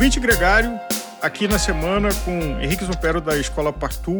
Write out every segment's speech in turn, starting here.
Ouvinte Gregário, aqui na semana com Henrique Zopero da Escola Partu,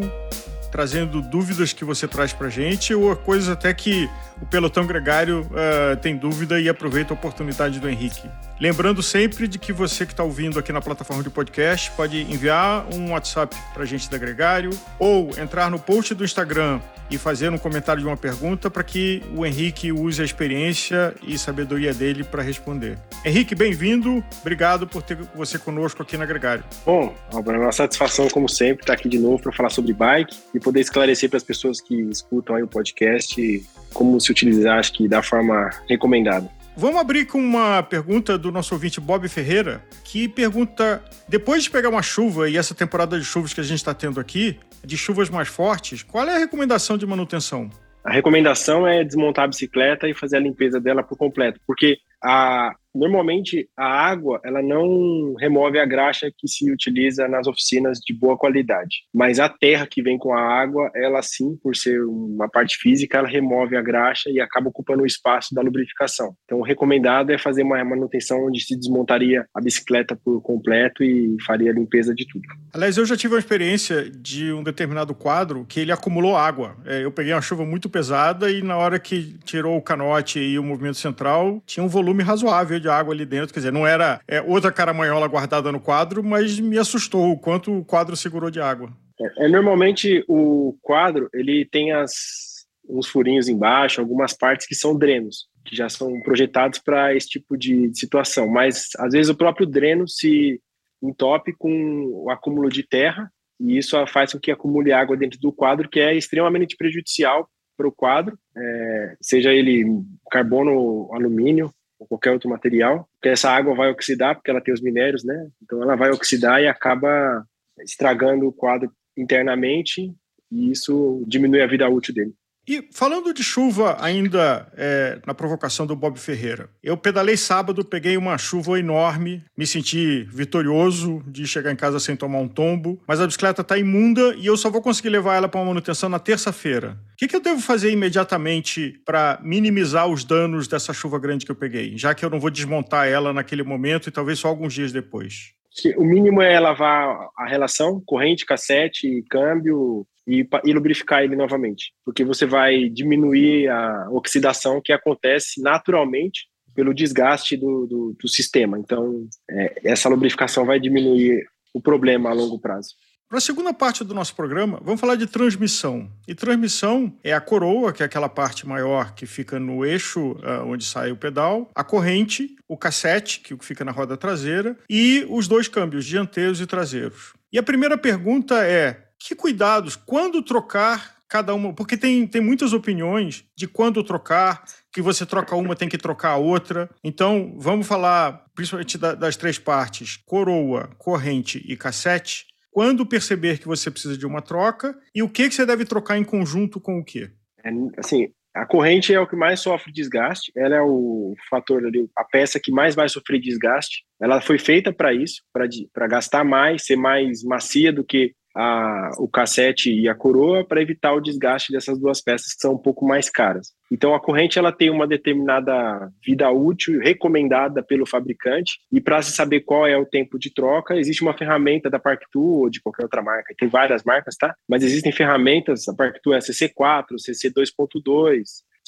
trazendo dúvidas que você traz para gente ou coisas até que o pelotão gregário uh, tem dúvida e aproveita a oportunidade do Henrique. Lembrando sempre de que você que está ouvindo aqui na plataforma de podcast pode enviar um WhatsApp para a gente da Gregário ou entrar no post do Instagram e fazer um comentário de uma pergunta para que o Henrique use a experiência e sabedoria dele para responder. Henrique, bem-vindo. Obrigado por ter você conosco aqui na Gregário. Bom, é uma satisfação, como sempre, estar aqui de novo para falar sobre bike e poder esclarecer para as pessoas que escutam aí o podcast como se utilizar, acho que da forma recomendada. Vamos abrir com uma pergunta do nosso ouvinte Bob Ferreira, que pergunta: depois de pegar uma chuva e essa temporada de chuvas que a gente está tendo aqui, de chuvas mais fortes, qual é a recomendação de manutenção? A recomendação é desmontar a bicicleta e fazer a limpeza dela por completo, porque a, normalmente a água ela não remove a graxa que se utiliza nas oficinas de boa qualidade, mas a terra que vem com a água, ela sim, por ser uma parte física, ela remove a graxa e acaba ocupando o espaço da lubrificação. Então, o recomendado é fazer uma manutenção onde se desmontaria a bicicleta por completo e faria a limpeza de tudo. Aliás, eu já tive uma experiência de um determinado quadro que ele acumulou água. É, eu peguei uma chuva muito pesada e na hora que tirou o canote e o movimento central, tinha um volume razoável de água ali dentro. Quer dizer, não era é, outra caramanhola guardada no quadro, mas me assustou o quanto o quadro segurou de água. É, é normalmente o quadro ele tem as uns furinhos embaixo, algumas partes que são drenos, que já são projetados para esse tipo de situação. Mas às vezes o próprio dreno se entope com o acúmulo de terra e isso faz com que acumule água dentro do quadro, que é extremamente prejudicial para o quadro, é, seja ele carbono, alumínio ou qualquer outro material, porque essa água vai oxidar, porque ela tem os minérios, né? Então ela vai oxidar e acaba estragando o quadro internamente e isso diminui a vida útil dele. E falando de chuva ainda é, na provocação do Bob Ferreira, eu pedalei sábado, peguei uma chuva enorme, me senti vitorioso de chegar em casa sem tomar um tombo, mas a bicicleta está imunda e eu só vou conseguir levar ela para manutenção na terça-feira. O que, que, eu devo fazer imediatamente para minimizar os danos dessa chuva grande que eu peguei, já que eu não vou desmontar ela naquele momento e talvez só alguns dias depois? O mínimo é lavar a relação, corrente, cassete, câmbio, e, e, lubrificar ele novamente, porque você vai diminuir a oxidação que acontece naturalmente pelo desgaste do, do, do sistema. Então, é, essa lubrificação vai diminuir o problema a longo prazo. Para a segunda parte do nosso programa, vamos falar de transmissão. E transmissão é a coroa, que é aquela parte maior que fica no eixo uh, onde sai o pedal, a corrente, o cassete, que fica na roda traseira, e os dois câmbios, dianteiros e traseiros. E a primeira pergunta é: que cuidados, quando trocar cada uma, porque tem, tem muitas opiniões de quando trocar, que você troca uma, tem que trocar a outra. Então, vamos falar principalmente da, das três partes: coroa, corrente e cassete. Quando perceber que você precisa de uma troca e o que, que você deve trocar em conjunto com o quê? É, assim, a corrente é o que mais sofre desgaste, ela é o fator a peça que mais vai sofrer desgaste. Ela foi feita para isso, para gastar mais, ser mais macia do que a, o cassete e a coroa para evitar o desgaste dessas duas peças que são um pouco mais caras. Então a corrente ela tem uma determinada vida útil recomendada pelo fabricante e para se saber qual é o tempo de troca existe uma ferramenta da Park2 ou de qualquer outra marca. Tem várias marcas, tá? Mas existem ferramentas, a Park2 é CC4, CC2.2,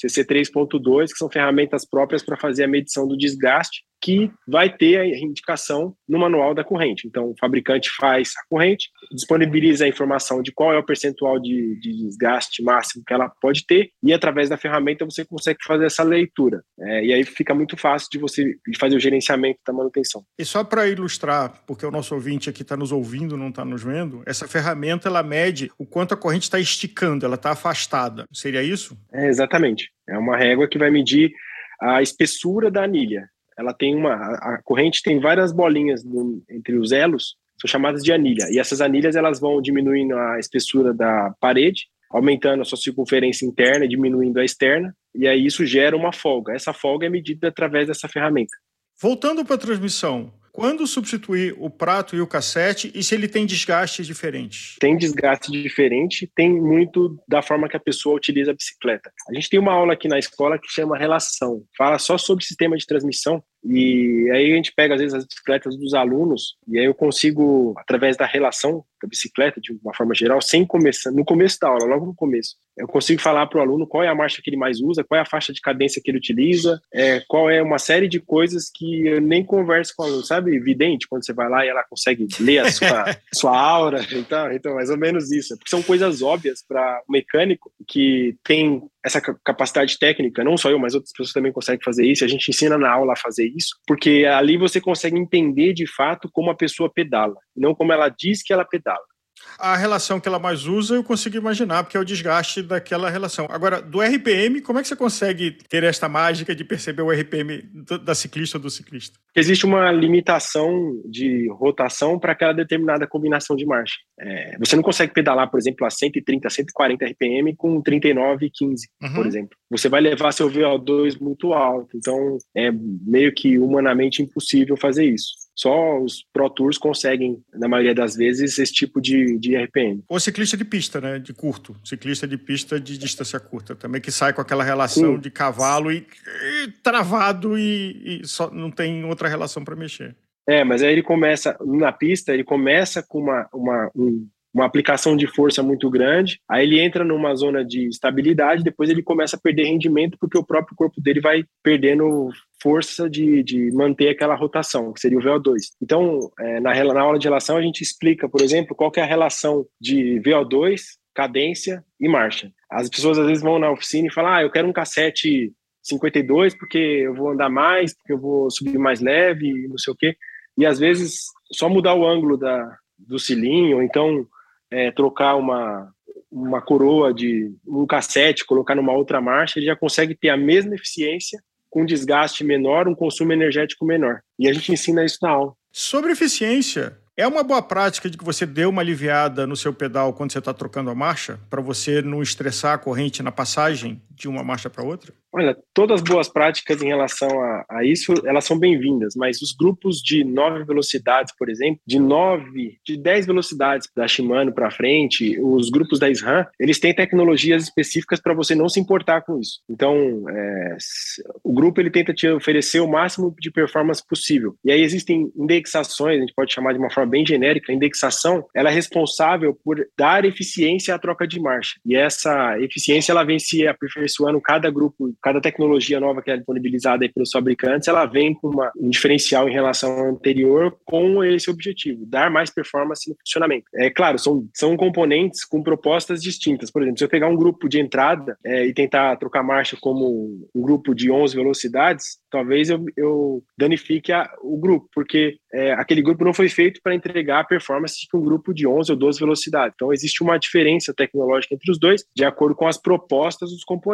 CC3.2, que são ferramentas próprias para fazer a medição do desgaste, que vai ter a indicação no manual da corrente. Então, o fabricante faz a corrente, disponibiliza a informação de qual é o percentual de, de desgaste máximo que ela pode ter, e através da ferramenta você consegue fazer essa leitura. É, e aí fica muito fácil de você fazer o gerenciamento da manutenção. E só para ilustrar, porque o nosso ouvinte aqui está nos ouvindo, não está nos vendo, essa ferramenta ela mede o quanto a corrente está esticando, ela está afastada. Seria isso? É, exatamente. É uma régua que vai medir a espessura da anilha. Ela tem uma a corrente tem várias bolinhas no, entre os elos são chamadas de anilha. E essas anilhas elas vão diminuindo a espessura da parede aumentando a sua circunferência interna diminuindo a externa e aí isso gera uma folga. Essa folga é medida através dessa ferramenta. Voltando para a transmissão quando substituir o prato e o cassete e se ele tem desgastes diferentes? Tem desgaste diferente, tem muito da forma que a pessoa utiliza a bicicleta. A gente tem uma aula aqui na escola que chama Relação, fala só sobre sistema de transmissão E aí a gente pega, às vezes, as bicicletas dos alunos, e aí eu consigo, através da relação da bicicleta, de uma forma geral, sem começar, no começo da aula, logo no começo, eu consigo falar para o aluno qual é a marcha que ele mais usa, qual é a faixa de cadência que ele utiliza, é, qual é uma série de coisas que eu nem converso com o aluno, sabe? Evidente, quando você vai lá e ela consegue ler a sua, sua aura, então, então, mais ou menos isso. Porque são coisas óbvias para o mecânico que tem essa capacidade técnica, não só eu, mas outras pessoas também conseguem fazer isso, a gente ensina na aula a fazer isso, porque ali você consegue entender de fato como a pessoa pedala, não como ela diz que ela pedala a relação que ela mais usa, eu consigo imaginar, porque é o desgaste daquela relação. Agora, do RPM, como é que você consegue ter esta mágica de perceber o RPM da ciclista ou do ciclista? Existe uma limitação de rotação para aquela determinada combinação de marcha. É, você não consegue pedalar, por exemplo, a 130, 140 RPM com 39 e 15, uhum. por exemplo. Você vai levar seu VO2 muito alto, então é meio que humanamente impossível fazer isso. Só os Pro Tours conseguem, na maioria das vezes, esse tipo de, de RPM. Ou ciclista de pista, né? De curto. Ciclista de pista de distância curta. Também que sai com aquela relação Sim. de cavalo e, e travado e, e, só não tem outra relação para mexer. É, mas aí ele começa, na pista, ele começa com uma, uma, um, uma aplicação de força muito grande, aí ele entra numa zona de estabilidade, depois ele começa a perder rendimento porque o próprio corpo dele vai perdendo força de, de manter aquela rotação, que seria o VO2. Então, é, na, na aula de relação, a gente explica, por exemplo, qual é a relação de VO2, cadência e marcha. As pessoas às vezes vão na oficina e falam, ah, eu quero um cassete 52 porque eu vou andar mais, porque eu vou subir mais leve, não sei o quê. E às vezes só mudar o ângulo da, do cilindro, ou então é, trocar uma, uma coroa de um cassete, colocar numa outra marcha, ele já consegue ter a mesma eficiência com desgaste menor, um consumo energético menor. E a gente ensina isso na aula. Sobre eficiência, é uma boa prática de que você dê uma aliviada no seu pedal quando você está trocando a marcha, para você não estressar a corrente na passagem de uma marcha para outra? Olha, todas as boas práticas em relação a, a isso, elas são bem-vindas, mas os grupos de nove velocidades, por exemplo, de nove, de dez velocidades da Shimano para frente, os grupos da SRAM, eles têm tecnologias específicas para você não se importar com isso. Então, é, o grupo ele tenta te oferecer o máximo de performance possível. E aí existem indexações, a gente pode chamar de uma forma bem genérica, a indexação, ela é responsável por dar eficiência à troca de marcha. E essa eficiência ela vem se aperfeiçoando cada grupo cada tecnologia nova que é disponibilizada pelos fabricantes, ela vem com uma, um diferencial em relação ao anterior com esse objetivo, dar mais performance no funcionamento. É claro, são, são componentes com propostas distintas. Por exemplo, se eu pegar um grupo de entrada é, e tentar trocar marcha como um grupo de 11 velocidades, talvez eu, eu danifique a, o grupo, porque é, aquele grupo não foi feito para entregar a performance que um grupo de 11 ou 12 velocidades. Então, existe uma diferença tecnológica entre os dois, de acordo com as propostas dos componentes.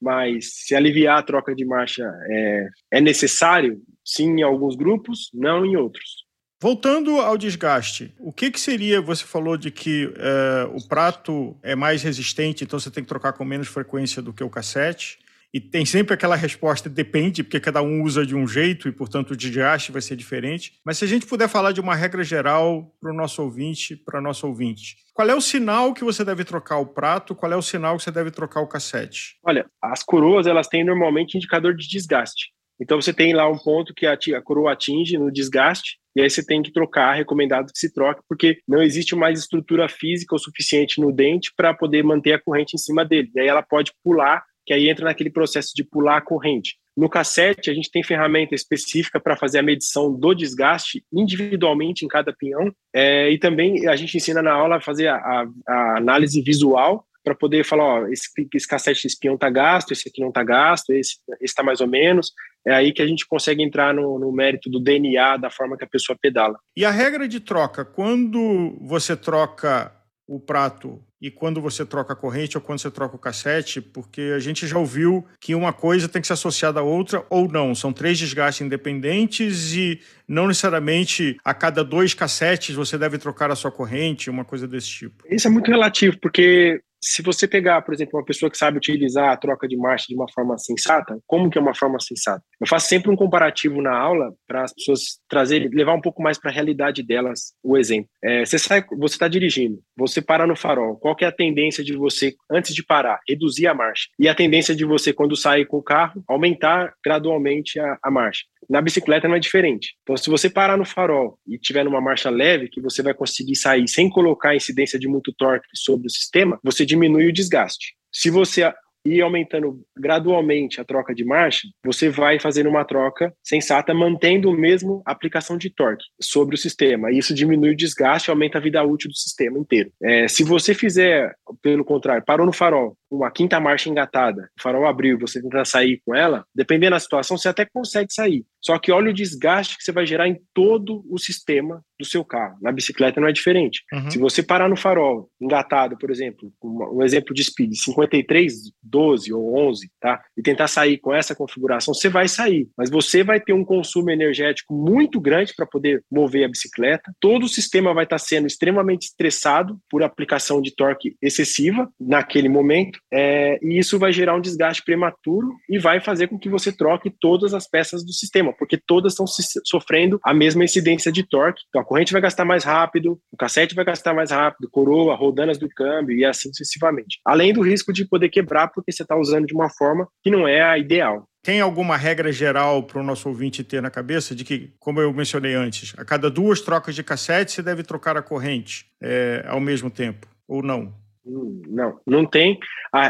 Mas se aliviar a troca de marcha é, é necessário, sim, em alguns grupos, não em outros. Voltando ao desgaste, o que, que seria? Você falou de que é, o prato é mais resistente, então você tem que trocar com menos frequência do que o cassete. E tem sempre aquela resposta, depende, porque cada um usa de um jeito e, portanto, o desgaste vai ser diferente. Mas se a gente puder falar de uma regra geral para o nosso ouvinte, para nosso ouvinte, qual é o sinal que você deve trocar o prato? Qual é o sinal que você deve trocar o cassete? Olha, as coroas elas têm normalmente indicador de desgaste. Então você tem lá um ponto que a, a coroa atinge no desgaste e aí você tem que trocar, recomendado que se troque, porque não existe mais estrutura física o suficiente no dente para poder manter a corrente em cima dele. E aí ela pode pular, que aí entra naquele processo de pular a corrente. No cassete, a gente tem ferramenta específica para fazer a medição do desgaste individualmente em cada pinhão. É, e também a gente ensina na aula a fazer a, a, a análise visual para poder falar, ó, esse, esse cassete, esse pinhão está gasto, esse aqui não está gasto, esse está mais ou menos. É aí que a gente consegue entrar no, no, mérito do DNA, da forma que a pessoa pedala. E a regra de troca, quando você troca o prato e quando você troca a corrente ou quando você troca o cassete, porque a gente já ouviu que uma coisa tem que ser associada à outra ou não. São três desgastes independentes e não necessariamente a cada dois cassetes você deve trocar a sua corrente, uma coisa desse tipo. Isso é muito relativo, porque se você pegar, por exemplo, uma pessoa que sabe utilizar a troca de marcha de uma forma sensata, como que é uma forma sensata? Eu faço sempre um comparativo na aula para as pessoas trazerem, levar um pouco mais para a realidade delas o exemplo. É, você sai, você está dirigindo, você para no farol. Qual que é a tendência de você antes de parar, reduzir a marcha? E a tendência de você quando sair com o carro aumentar gradualmente a, a marcha. Na bicicleta não é diferente. Então, se você parar no farol e tiver numa marcha leve, que você vai conseguir sair sem colocar incidência de muito torque sobre o sistema, você diminui o desgaste. Se você ir aumentando gradualmente a troca de marcha, você vai fazendo uma troca sensata, mantendo o mesmo aplicação de torque sobre o sistema. Isso diminui o desgaste e aumenta a vida útil do sistema inteiro. É, se você fizer, pelo contrário, parou no farol, uma quinta marcha engatada, o farol abriu e você tentar sair com ela, dependendo da situação, você até consegue sair. Só que olha o desgaste que você vai gerar em todo o sistema do seu carro. Na bicicleta não é diferente. Uhum. Se você parar no farol, engatado, por exemplo, um exemplo de speed 53, 12 ou 11, tá? E tentar sair com essa configuração, você vai sair, mas você vai ter um consumo energético muito grande para poder mover a bicicleta. Todo o sistema vai estar sendo extremamente estressado por aplicação de torque excessiva naquele momento, é, e isso vai gerar um desgaste prematuro e vai fazer com que você troque todas as peças do sistema, porque todas estão sofrendo a mesma incidência de torque. Então, a corrente vai gastar mais rápido, o cassete vai gastar mais rápido, coroa, rodanas do câmbio e assim sucessivamente. Além do risco de poder quebrar porque você está usando de uma forma que não é a ideal. Tem alguma regra geral para o nosso ouvinte ter na cabeça de que, como eu mencionei antes, a cada duas trocas de cassete você deve trocar a corrente é, ao mesmo tempo, ou não? Não, não tem. A,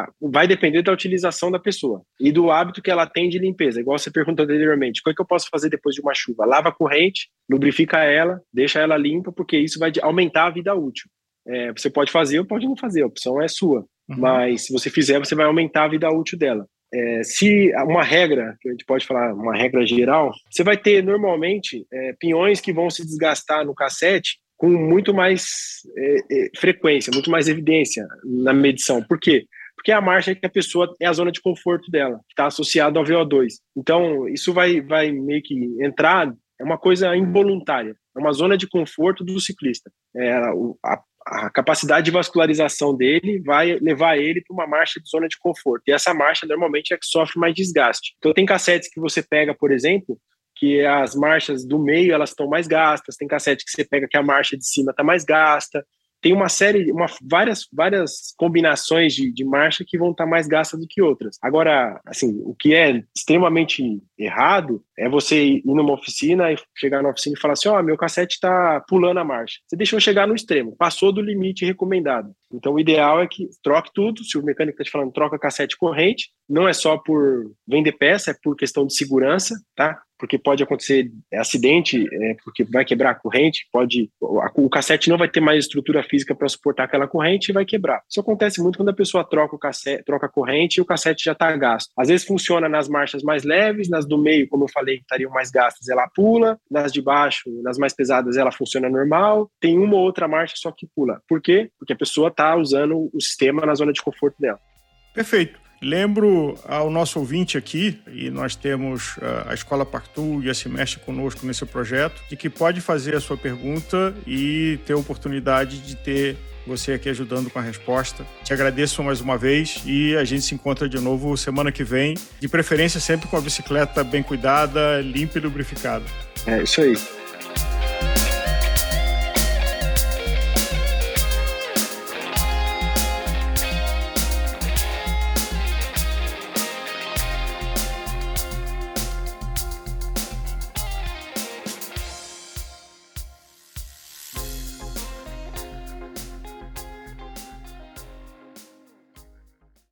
a, vai depender da utilização da pessoa e do hábito que ela tem de limpeza. Igual você perguntou anteriormente, o que, é que eu posso fazer depois de uma chuva? Lava a corrente, lubrifica ela, deixa ela limpa, porque isso vai aumentar a vida útil. É, você pode fazer ou pode não fazer, a opção é sua. Uhum. Mas se você fizer, você vai aumentar a vida útil dela. É, se uma regra, que a gente pode falar, uma regra geral, você vai ter normalmente é, pinhões que vão se desgastar no cassete com muito mais é, é, frequência, muito mais evidência na medição. Por quê? Porque a marcha é que a pessoa é a zona de conforto dela, que está associada ao VO2. Então, isso vai, vai meio que entrar, é uma coisa involuntária, é uma zona de conforto do ciclista. É, a, a capacidade de vascularização dele vai levar ele para uma marcha de zona de conforto. E essa marcha normalmente é que sofre mais desgaste. Então, tem cassetes que você pega, por exemplo, que as marchas do meio elas estão mais gastas, tem cassete que você pega que a marcha de cima está mais gasta, tem uma série, uma, várias, várias combinações de, de marcha que vão estar tá mais gastas do que outras. Agora, assim, o que é extremamente errado é você ir numa oficina e chegar na oficina e falar assim: ó, oh, meu cassete está pulando a marcha. Você deixou chegar no extremo, passou do limite recomendado. Então, o ideal é que troque tudo. Se o mecânico está te falando troca cassete corrente, não é só por vender peça, é por questão de segurança, tá? Porque pode acontecer acidente, é, porque vai quebrar a corrente, pode o cassete não vai ter mais estrutura física para suportar aquela corrente e vai quebrar. Isso acontece muito quando a pessoa troca o cassete, troca a corrente e o cassete já está gasto. Às vezes funciona nas marchas mais leves, nas do meio, como eu falei, que estariam mais gastas, ela pula, nas de baixo, nas mais pesadas, ela funciona normal. Tem uma ou outra marcha só que pula. Por quê? Porque a pessoa está usando o sistema na zona de conforto dela. Perfeito. Lembro ao nosso ouvinte aqui, e nós temos uh, a Escola Partu e a Se Mexe conosco nesse projeto, de que pode fazer a sua pergunta e ter a oportunidade de ter você aqui ajudando com a resposta. Te agradeço mais uma vez e a gente se encontra de novo semana que vem, de preferência sempre com a bicicleta bem cuidada, limpa e lubrificada. É isso aí.